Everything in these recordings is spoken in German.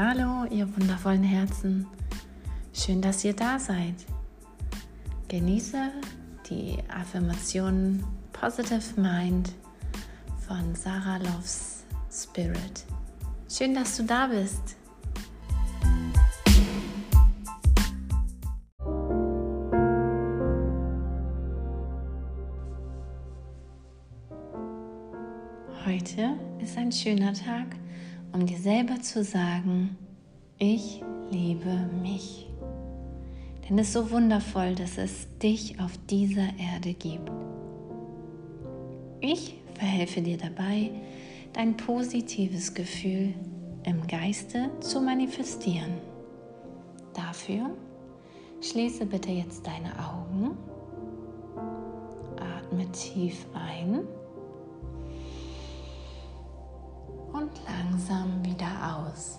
Hallo, ihr wundervollen Herzen. Schön, dass ihr da seid. Genieße die Affirmation Positive Mind von Sarah Loves Spirit. Schön, dass du da bist. Heute ist ein schöner Tag um dir selber zu sagen, ich liebe mich. Denn es ist so wundervoll, dass es dich auf dieser Erde gibt. Ich verhelfe dir dabei, dein positives Gefühl im Geiste zu manifestieren. Dafür schließe bitte jetzt deine Augen, atme tief ein und langsam wieder aus.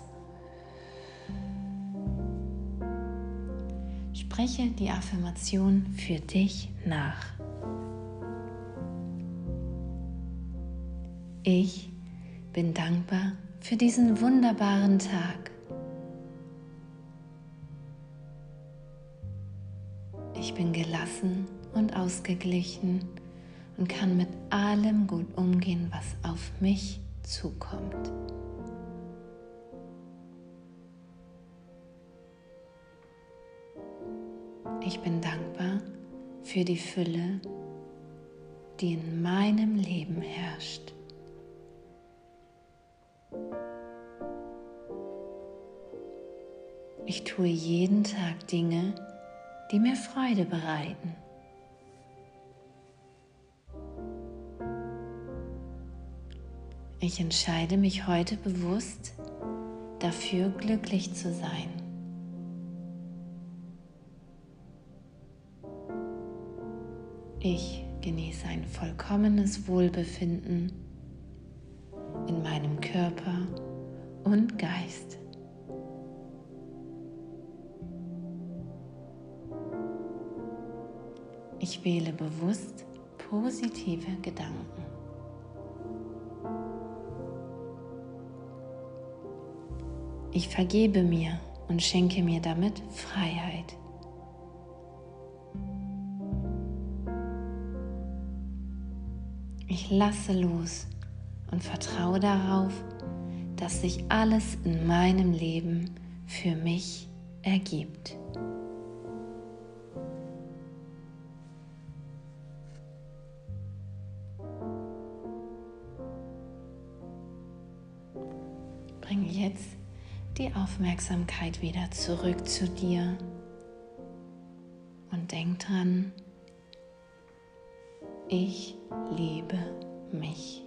Spreche die Affirmation für dich nach. Ich bin dankbar für diesen wunderbaren Tag. Ich bin gelassen und ausgeglichen und kann mit allem gut umgehen, was auf mich zukommt. Ich bin dankbar für die Fülle, die in meinem Leben herrscht. Ich tue jeden Tag Dinge, die mir Freude bereiten. Ich entscheide mich heute bewusst dafür, glücklich zu sein. Ich genieße ein vollkommenes Wohlbefinden in meinem Körper und Geist. Ich wähle bewusst positive Gedanken. Ich vergebe mir und schenke mir damit Freiheit. Ich lasse los und vertraue darauf, dass sich alles in meinem Leben für mich ergibt. Bringe jetzt die Aufmerksamkeit wieder zurück zu dir und denk dran, ich liebe mich.